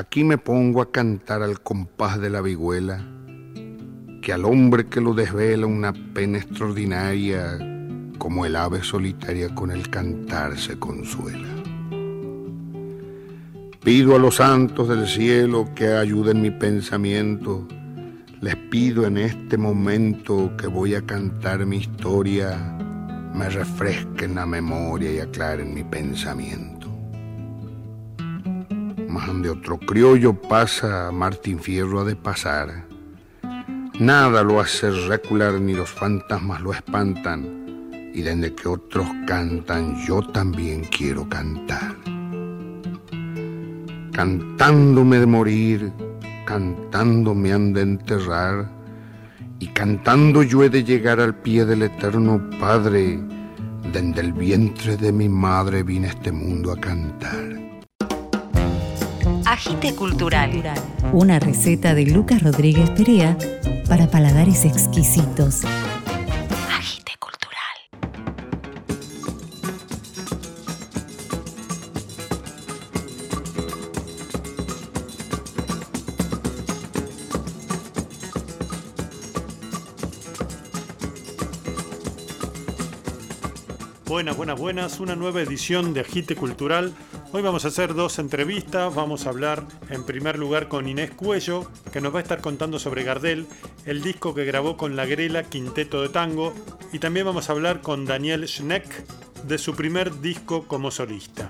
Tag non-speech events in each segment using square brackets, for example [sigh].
Aquí me pongo a cantar al compás de la vihuela, que al hombre que lo desvela una pena extraordinaria, como el ave solitaria con el cantar se consuela. Pido a los santos del cielo que ayuden mi pensamiento. Les pido en este momento que voy a cantar mi historia, me refresquen la memoria y aclaren mi pensamiento. Más donde otro criollo pasa, Martín Fierro ha de pasar. Nada lo hace recular ni los fantasmas lo espantan. Y desde que otros cantan, yo también quiero cantar cantándome de morir, cantando me han de enterrar, y cantando yo he de llegar al pie del eterno Padre, desde el vientre de mi madre vine a este mundo a cantar. Agite Cultural. Una receta de Lucas Rodríguez Perea para paladares exquisitos. Buenas, buenas, buenas. Una nueva edición de Agite Cultural. Hoy vamos a hacer dos entrevistas. Vamos a hablar en primer lugar con Inés Cuello, que nos va a estar contando sobre Gardel, el disco que grabó con La Grela Quinteto de Tango. Y también vamos a hablar con Daniel Schneck de su primer disco como solista.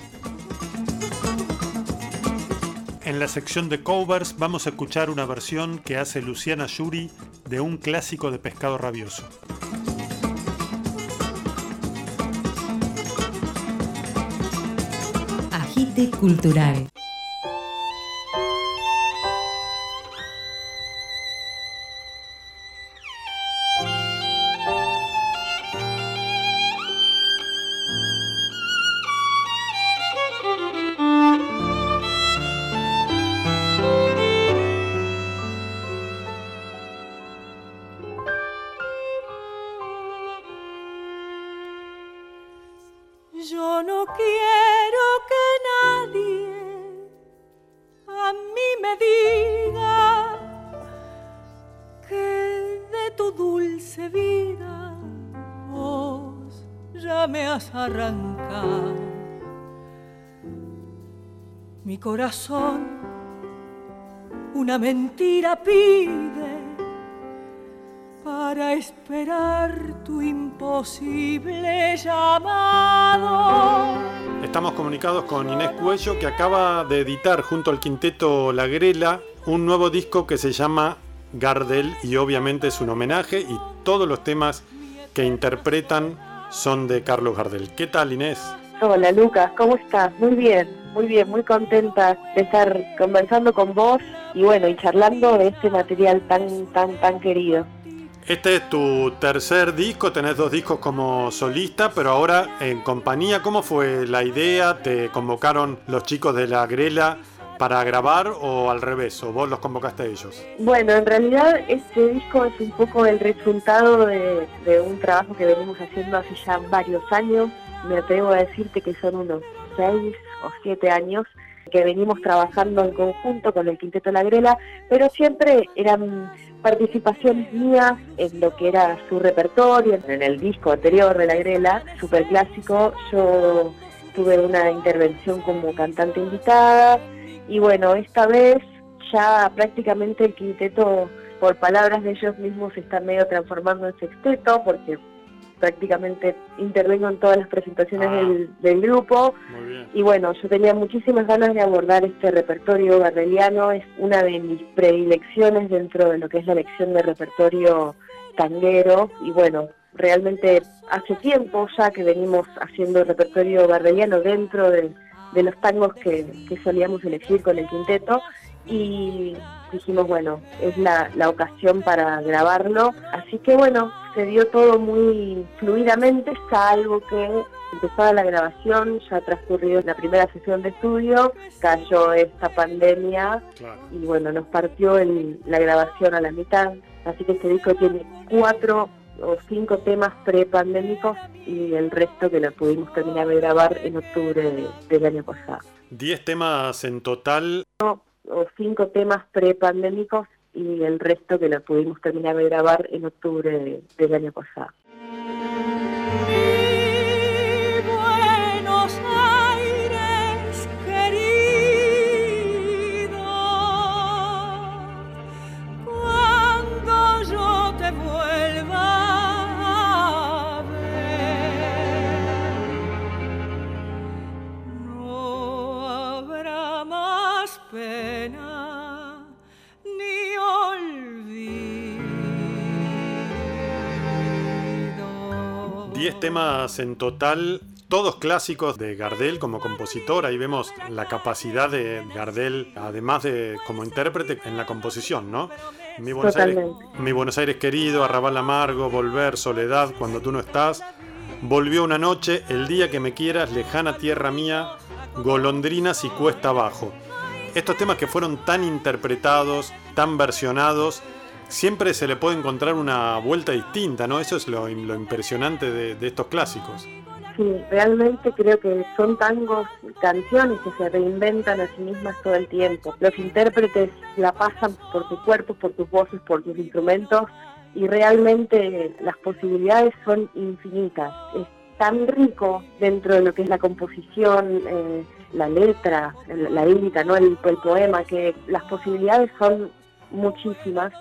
En la sección de covers vamos a escuchar una versión que hace Luciana Yuri de un clásico de pescado rabioso. cultural Cultural. corazón una mentira pide para esperar tu imposible llamado. Estamos comunicados con Inés Cuello que acaba de editar junto al quinteto La Grela un nuevo disco que se llama Gardel y obviamente es un homenaje y todos los temas que interpretan son de Carlos Gardel. ¿Qué tal Inés? Hola Lucas, ¿cómo estás? Muy bien, muy bien, muy contenta de estar conversando con vos y bueno, y charlando de este material tan, tan, tan querido. Este es tu tercer disco, tenés dos discos como solista, pero ahora en compañía, ¿cómo fue la idea? ¿Te convocaron los chicos de la Grela para grabar o al revés, o vos los convocaste a ellos? Bueno, en realidad este disco es un poco el resultado de, de un trabajo que venimos haciendo hace ya varios años me atrevo a decirte que son unos seis o siete años que venimos trabajando en conjunto con el Quinteto La Grela, pero siempre eran participaciones mías en lo que era su repertorio, en el disco anterior de La Grela, super clásico, yo tuve una intervención como cantante invitada y bueno, esta vez ya prácticamente el quinteto, por palabras de ellos mismos, se está medio transformando en sexteto porque prácticamente intervengo en todas las presentaciones ah. del, grupo. Y bueno, yo tenía muchísimas ganas de abordar este repertorio gardeliano, es una de mis predilecciones dentro de lo que es la lección de repertorio tanguero. Y bueno, realmente hace tiempo ya que venimos haciendo repertorio gardeliano dentro de, los tangos que, que solíamos elegir con el quinteto. Y dijimos, bueno, es la, la ocasión para grabarlo. Así que bueno, se dio todo muy fluidamente, salvo que empezaba la grabación, ya transcurrido la primera sesión de estudio, cayó esta pandemia y bueno, nos partió la grabación a la mitad. Así que este disco tiene cuatro o cinco temas pre-pandémicos y el resto que lo pudimos terminar de grabar en octubre del año pasado. ¿Diez temas en total? o cinco temas prepandémicos y el resto que lo pudimos terminar de grabar en octubre del año pasado. Temas en total, todos clásicos de Gardel como compositor. Ahí vemos la capacidad de Gardel, además de como intérprete en la composición, ¿no? Mi Buenos, Aires, Mi Buenos Aires querido, Arrabal Amargo, Volver, Soledad, Cuando tú no estás. Volvió una noche, El día que me quieras, Lejana tierra mía, Golondrinas y Cuesta abajo. Estos temas que fueron tan interpretados, tan versionados, siempre se le puede encontrar una vuelta distinta, ¿no? Eso es lo, impresionante de, estos clásicos. Sí, realmente creo que son tangos, canciones que se reinventan a sí mismas todo el tiempo. Los intérpretes la pasan por tu cuerpo, por tus voces, por tus instrumentos y realmente las posibilidades son infinitas. Es tan rico dentro de lo que es la composición, eh, la letra, la lírica, ¿no? el poema, que las posibilidades son muchísimas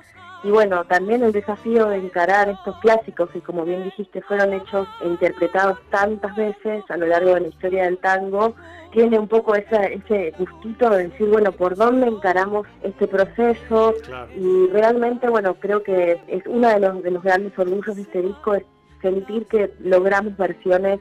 y bueno, también el desafío de encarar estos clásicos que como bien dijiste fueron hechos e interpretados tantas veces a lo largo de la historia del tango, tiene un poco ese, ese gustito de decir, bueno, ¿por dónde encaramos este proceso? Y realmente, bueno, creo que es uno de los, de los grandes orgullos de este disco es sentir que logramos versiones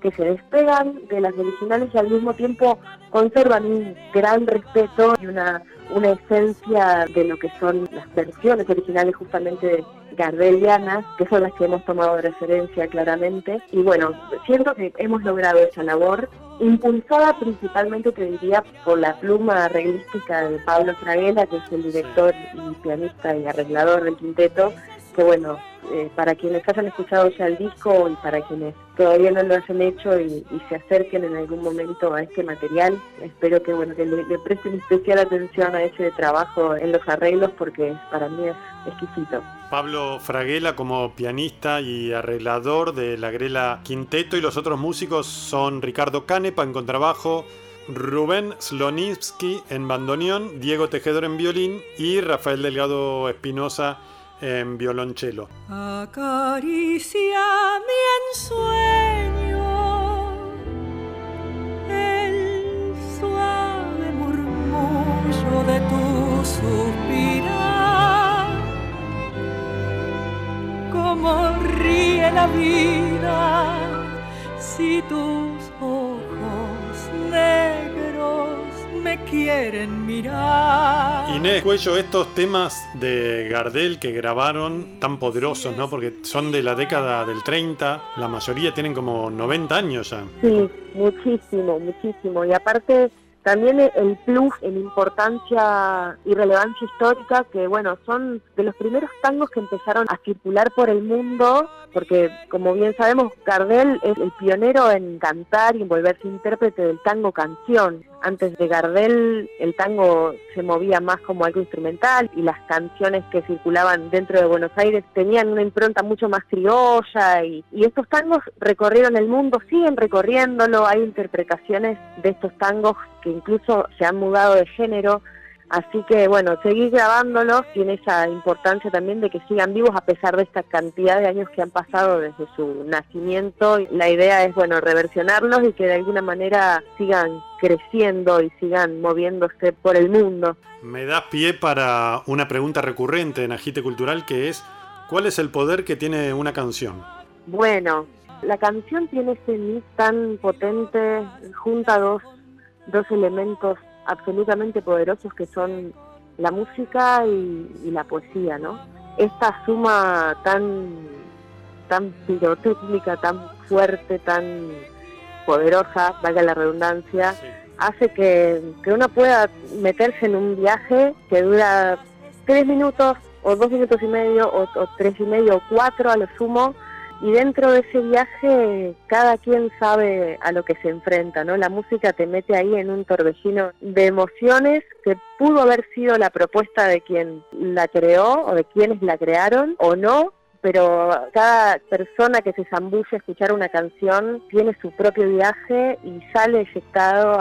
que se despegan de las originales y al mismo tiempo conservan un gran respeto y una, una esencia de lo que son las versiones originales justamente gardelianas, que son las que hemos tomado de referencia claramente. Y bueno, siento que hemos logrado esa labor, impulsada principalmente, te diría, por la pluma arreglística de Pablo Fraguela, que es el director y pianista y arreglador del quinteto, que bueno, eh, para quienes hayan escuchado ya el disco y para quienes todavía no lo hayan hecho y, se acerquen en algún momento a este material, espero que bueno que le, presten especial atención a ese trabajo en los arreglos porque para mí es exquisito. Pablo Fraguela como pianista y arreglador de la Grela Quinteto y los otros músicos son Ricardo Canepa en contrabajo, Rubén Slonitsky en bandoneón, Diego Tejedor en violín y Rafael Delgado Espinosa en violonchelo. Acaricia mi ensueño, el suave murmullo de tu suspirar, como ríe la vida si tus ojos me quieren mirar. Inés Cuello, estos temas de Gardel que grabaron tan poderosos, ¿no? Porque son de la década del 30, la mayoría tienen como 90 años ya. Sí, muchísimo, muchísimo. Y aparte también el plus en importancia y relevancia histórica, que bueno, son de los primeros tangos que empezaron a circular por el mundo, porque como bien sabemos, Gardel es el pionero en cantar y en volverse intérprete del tango canción. Antes de Gardel, el tango se movía más como algo instrumental y las canciones que circulaban dentro de Buenos Aires tenían una impronta mucho más criolla y, y estos tangos recorrieron el mundo, siguen recorriéndolo, hay interpretaciones de estos tangos que incluso se han mudado de género. Así que bueno, seguir grabándolos tiene esa importancia también de que sigan vivos a pesar de esta cantidad de años que han pasado desde su nacimiento. La idea es bueno, reversionarlos y que de alguna manera sigan creciendo y sigan moviéndose por el mundo. Me das pie para una pregunta recurrente en Agite Cultural que es ¿cuál es el poder que tiene una canción? Bueno, la canción tiene ese mix tan potente, junta dos dos elementos absolutamente poderosos que son la música y, la poesía, ¿no? Esta suma tan, tan pirotécnica, tan fuerte, tan poderosa, valga la redundancia, hace que, que uno pueda meterse en un viaje que dura tres minutos o dos minutos y medio o, o tres y medio o cuatro a lo sumo y dentro de ese viaje cada quien sabe a lo que se enfrenta, ¿no? La música te mete ahí en un torbellino de emociones que pudo haber sido la propuesta de quien la creó o de quienes la crearon o no, pero cada persona que se zambulle a escuchar una canción tiene su propio viaje y sale eyectado o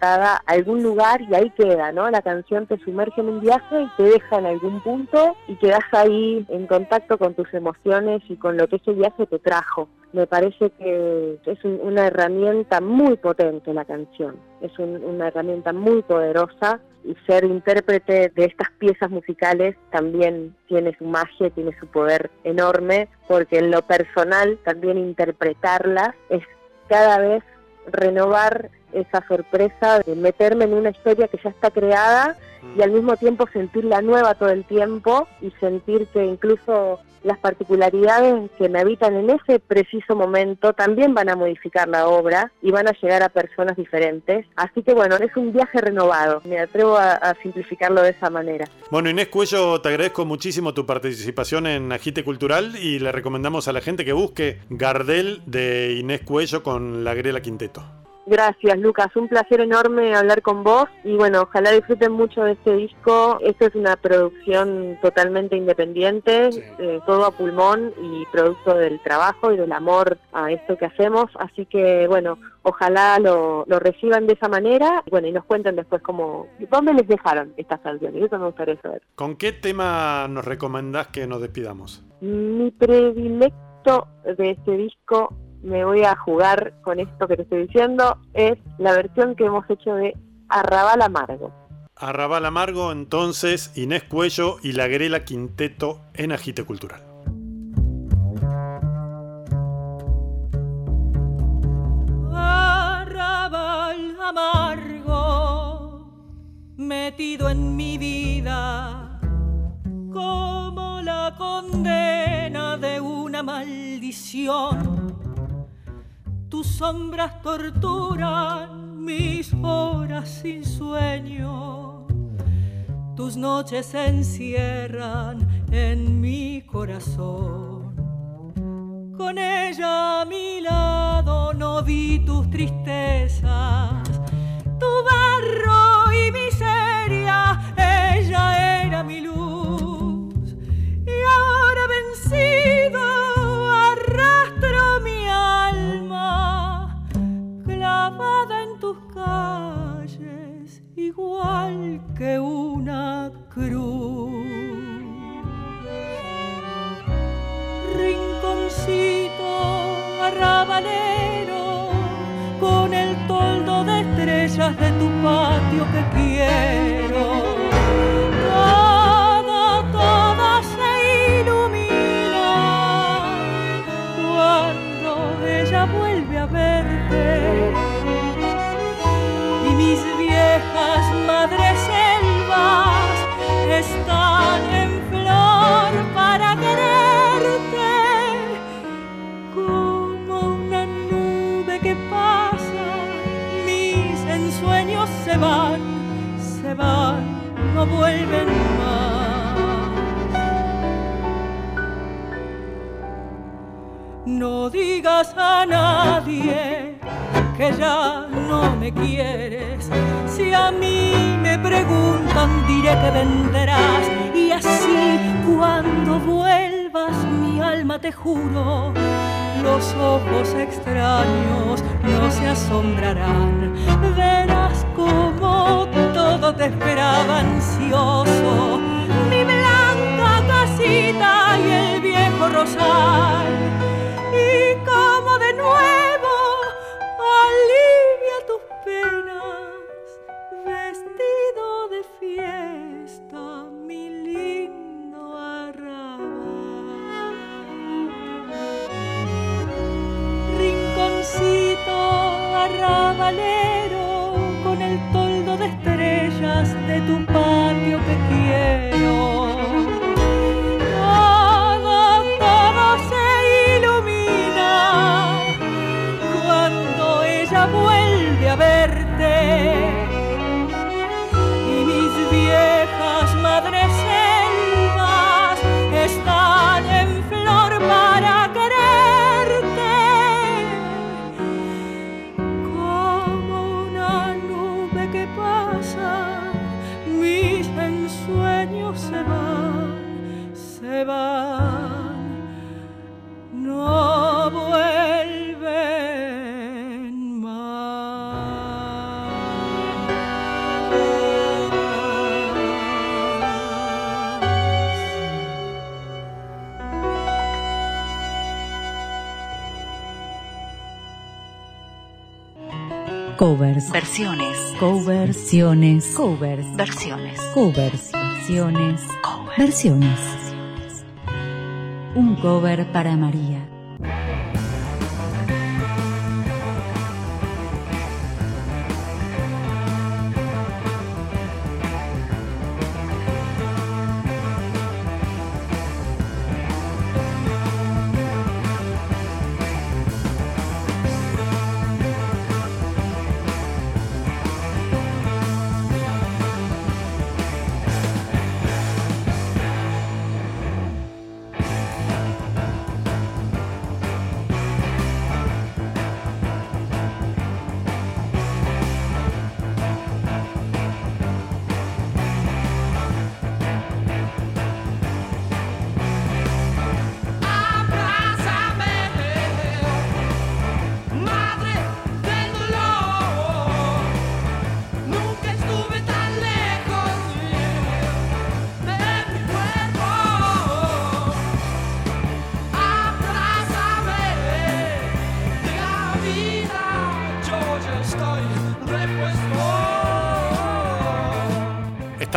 a algún lugar y ahí queda, ¿no? La canción te sumerge en un viaje y te deja en algún punto y quedas ahí en contacto con tus emociones y con lo que ese viaje te trajo. Me parece que es una herramienta muy potente la canción, es una herramienta muy poderosa ser intérprete de estas piezas musicales también tiene su magia, tiene su poder enorme, porque en lo personal también interpretarlas es cada vez renovar esa sorpresa de meterme en una historia que ya está creada y al mismo tiempo sentirla nueva todo el tiempo y sentir que incluso las particularidades que me habitan en ese preciso momento también van a modificar la obra y van a llegar a personas diferentes. Así que bueno, es un viaje renovado, me atrevo a, simplificarlo de esa manera. Bueno, Inés Cuello, te agradezco muchísimo tu participación en Agite Cultural y le recomendamos a la gente que busque Gardel de Inés Cuello con la Grela Quinteto. Gracias, Lucas. Un placer enorme hablar con vos y bueno, ojalá disfruten mucho de este disco. Esto es una producción totalmente independiente, eh, todo a pulmón y producto del trabajo y del amor a esto que hacemos. Así que bueno, ojalá lo, reciban de esa manera bueno, y nos cuenten después cómo, dónde les dejaron estas canciones. Eso me gustaría saber. ¿Con qué tema nos recomendás que nos despidamos? Mi predilecto de este disco me voy a jugar con esto que te estoy diciendo, es la versión que hemos hecho de Arrabal Amargo. Arrabal Amargo, entonces Inés Cuello y la Grela Quinteto en Agite Cultural. Arrabal amargo, metido en mi vida, como la condena de una maldición tus sombras torturan mis horas sin sueño. Tus noches se encierran en mi corazón. Con ella a mi lado no vi tus tristezas, tu barro y miseria, ella era mi luz. Y ahora vencido igual que una cruz. Rinconcito arrabalero con el toldo de estrellas de tu patio que quiero. No digas a nadie que ya no me quieres. Si a mí me preguntan, diré que vendrás. Y así, cuando vuelvas, mi alma te juro, los ojos extraños no se asombrarán. Te esperaba ansioso. Mi blanca casita y el viejo rosal. Y como de nuevo tu patio que Covers. Versiones. Coversiones. Covers. Versiones. Covers. Versiones. Covers. Versiones. Un cover para María.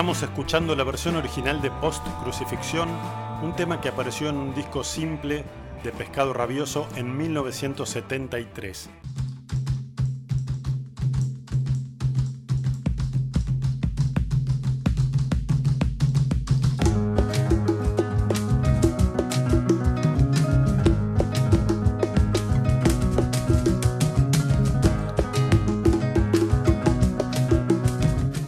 Estamos escuchando la versión original de Post Crucifixión, un tema que apareció en un disco simple de Pescado Rabioso en 1973.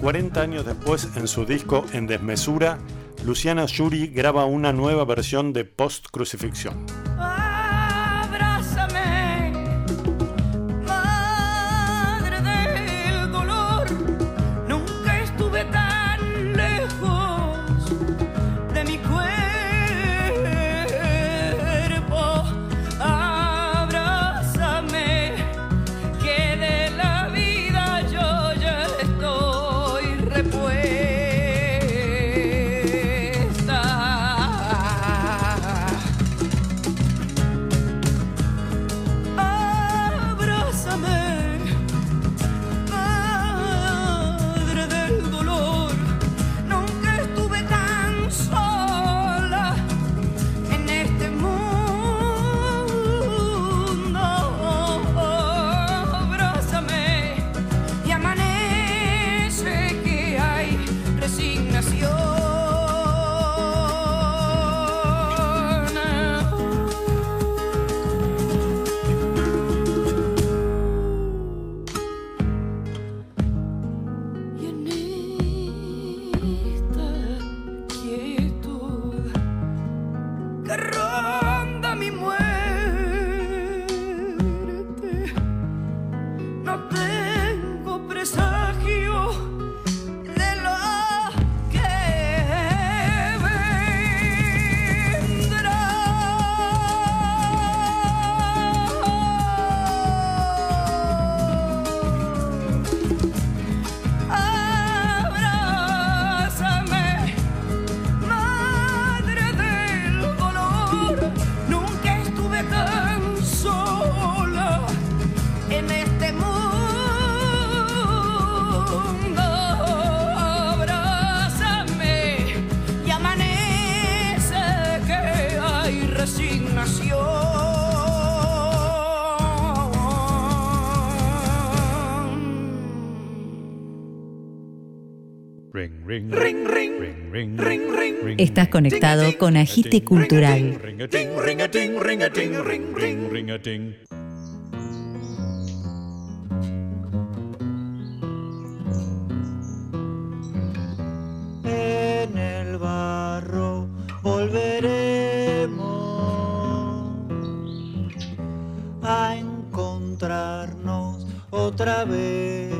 Cuarenta años después, en su disco En Desmesura, Luciana Yuri graba una nueva versión de Post Crucifixión. Estás conectado con Agite Cultural. En el barro volveremos a encontrarnos otra vez,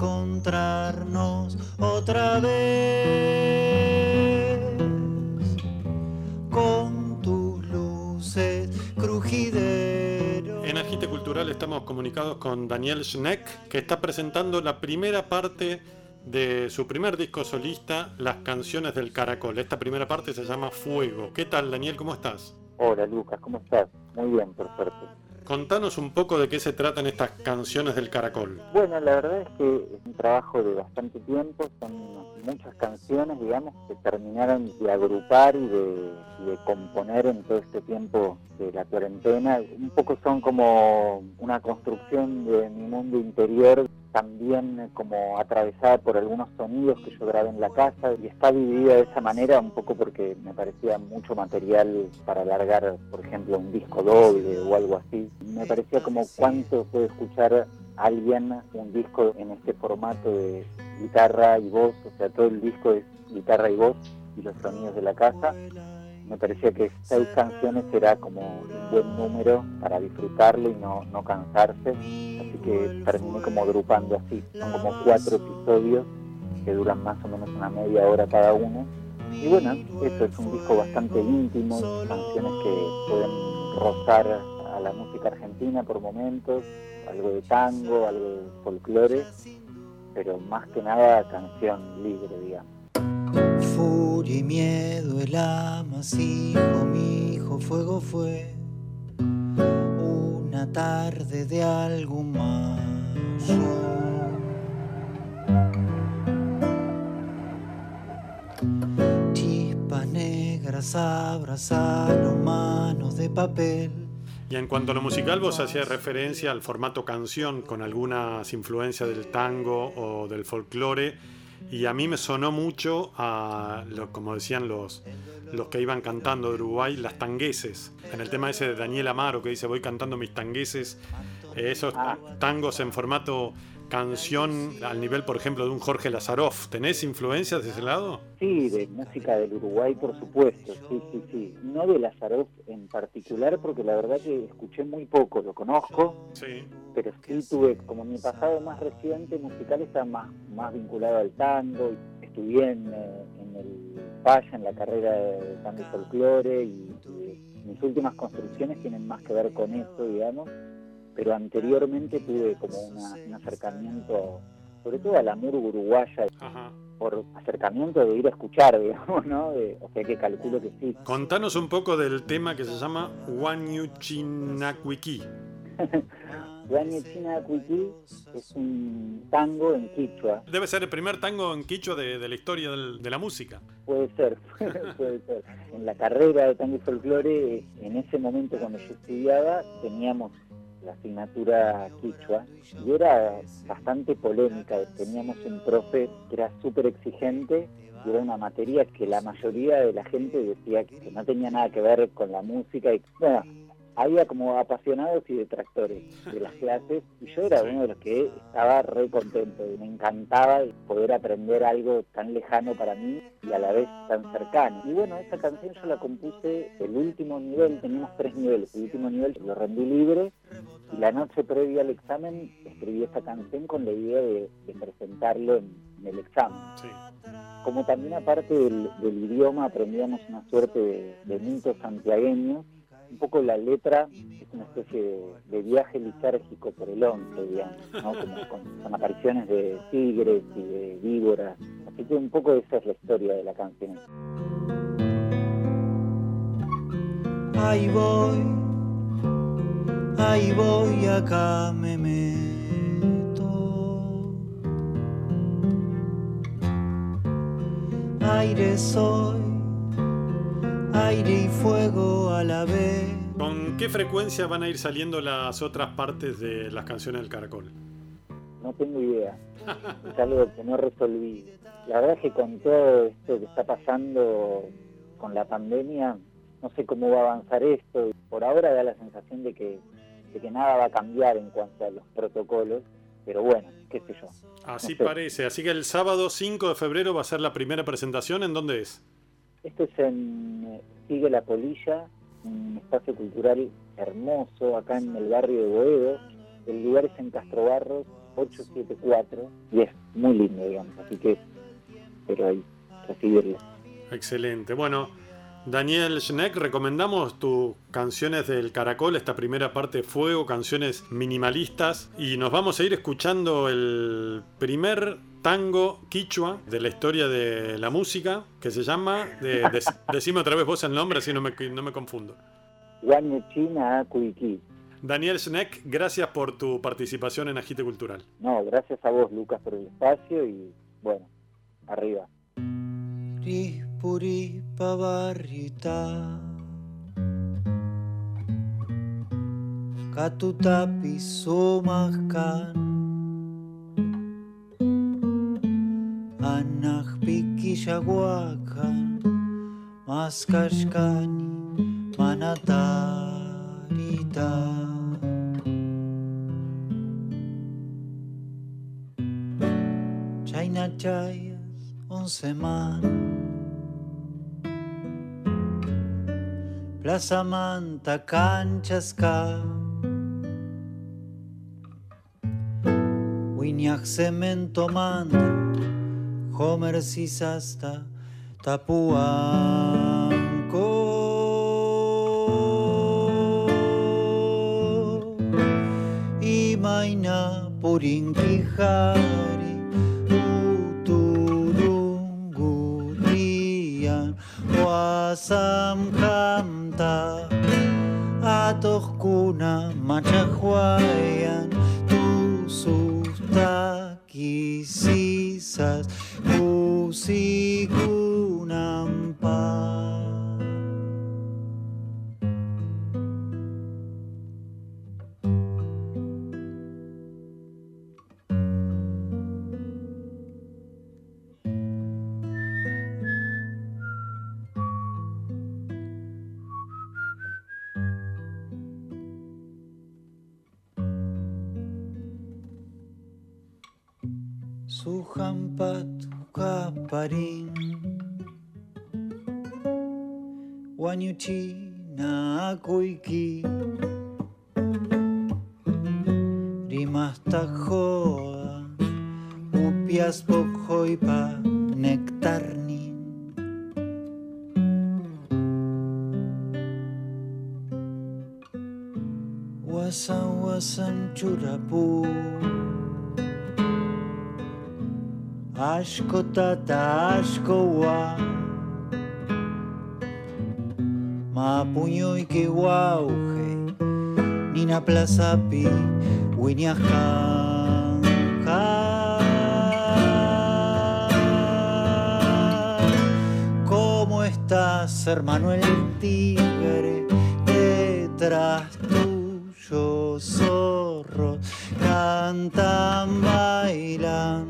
encontrarnos otra vez con tus luces crujideros. En Agite Cultural estamos comunicados con Daniel Schneck, que está presentando la primera parte de su primer disco solista, Las canciones del caracol. Esta primera parte se llama Fuego. ¿Qué tal, Daniel? ¿Cómo estás? Hola Lucas, ¿cómo estás? Muy bien, por suerte. Contanos un poco de qué se tratan estas canciones del caracol. Bueno, la verdad es que es un trabajo de bastante tiempo, son muchas canciones, digamos, que terminaron de agrupar y de, de componer en todo este tiempo de la cuarentena. Un poco son como una construcción de mi mundo interior, también como atravesada por algunos sonidos que yo grabé en la casa y está dividida de esa manera un poco porque me parecía mucho material para alargar, por ejemplo, un disco doble o algo así. Me parecía como cuánto puede escuchar alguien un disco en este formato de guitarra y voz, o sea, todo el disco es guitarra y voz y los sonidos de la casa. Me parecía que seis canciones era como un buen número para disfrutarlo y no, no cansarse, así que terminé como agrupando así. Son como cuatro episodios que duran más o menos una media hora cada uno. Y bueno, eso es un disco bastante íntimo, canciones que pueden rozar a la música argentina por momentos, algo de tango, algo de folclore, pero más que nada canción libre, digamos. Y miedo, el amasijo, mi hijo, fuego fue una tarde de algo mayo. Chispas negras abrazaron manos de papel. Y en cuanto a lo musical, vos hacías referencia al formato canción con algunas influencias del tango o del folclore. Y a mí me sonó mucho a, lo- como decían los, los que iban cantando de Uruguay, las tangueses. En el tema ese de Daniel Amaro que dice voy cantando mis tangueses. eh, esos tangos en formato canción al nivel, por ejemplo, de un Jorge Lazaroff. ¿Tenés influencias de ese lado? Sí, de música del Uruguay, por supuesto, sí, sí, sí. No de Lazaroff en particular, porque la verdad que escuché muy poco, lo conozco, Sí. pero sí tuve, como mi pasado más reciente musical está más, más vinculado al tango, estudié en, eh, en el Falla, en la carrera de tango y folclore, y, y mis últimas construcciones tienen más que ver con eso, digamos, pero anteriormente tuve como una- un acercamiento, sobre todo a la murga uruguaya, Ajá. por acercamiento de ir a escuchar, [laughs] digamos, ¿no? De- o sea que calculo que sí. Contanos un poco del tema que se llama China Cuiquí [laughs] es un tango en quichua, Debe ser el primer tango en quichua de, de la historia del- de la música. puede ser, [laughs] puede ser. En la carrera de tango y folclore, en ese momento cuando yo estudiaba, teníamos la asignatura quichua y era bastante polémica. Teníamos un profe que era súper exigente y era una materia que la mayoría de la gente decía que no tenía nada que ver con la música. Y, bueno, había como apasionados y detractores de las clases y yo era uno de los que estaba re contento y me encantaba poder aprender algo tan lejano para mí y a la vez tan cercano. Y bueno, esa canción yo la compuse el último nivel, teníamos tres niveles, el último nivel lo rendí libre y la noche previa al examen escribí esta canción con la idea de, de presentarlo en, en el examen. Sí. Como también aparte del, del idioma aprendíamos una suerte de, de mitos santiagueños, un poco la letra es una especie de, de viaje lisérgico por el once, digamos, ¿no? Como con, con apariciones de tigres y de víboras. Así que un poco esa es la historia de la canción. Ahí voy, ahí voy, acá me meto. Aire soy, aire y fuego a la vez. ¿Con qué frecuencia van a ir saliendo las otras partes de las canciones del caracol? No tengo idea. Es algo que no resolví. La verdad es que con todo esto que está pasando con la pandemia, no sé cómo va a avanzar esto. Por ahora da la sensación de que, de que nada va a cambiar en cuanto a los protocolos, pero bueno, qué sé yo. Así No sé. parece. Así que el sábado 5 de febrero va a ser la primera presentación. ¿En dónde es? Esto es en eh, Sigue la Polilla, un espacio cultural hermoso acá en el barrio de Boedo. El lugar es en Castro Barros 874 y es muy lindo, digamos, así que espero ahí recibirlo. Excelente. Bueno, Daniel Schneck, recomendamos tus canciones del Caracol, esta primera parte Fuego, canciones minimalistas, y nos vamos a ir escuchando el primer tango quichua de la historia de la música, que se llama, de- dec- decime otra vez vos el nombre, así no me, no me confundo. Daniel Schneck, gracias por tu participación en Agite Cultural. No, gracias a vos, Lucas, por el espacio y bueno, arriba. puri pabarrita Katuta pizo mahkan Anak piki xaguakan Maskaskani manatarita Txaina txaiaz onzeman Txaina Plaza Manta, Canchasca. Winiak Cemento Manda, Homer Sisasta, Tapuanco. Imaina Purinkihari, Uturungurian, Wasam Kamta, Atohkuna Machahuayan, Tusustakisisas, Suhampat kaparin Wanyuchi na kuiki Rimasta joa Upias pokhoipa nektarnin Wasan wasan churapu Ashko wa Mapuño y que guauje Nina plaza pi ¿Cómo estás, hermano el tigre? Detrás tuyo, zorros cantan, bailan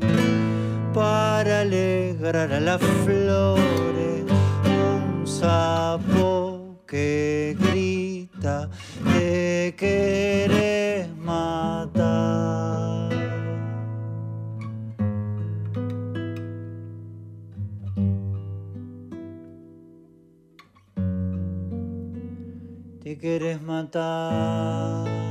alegrar a las flores. Un sapo que grita, te quieres matar. Te quieres matar.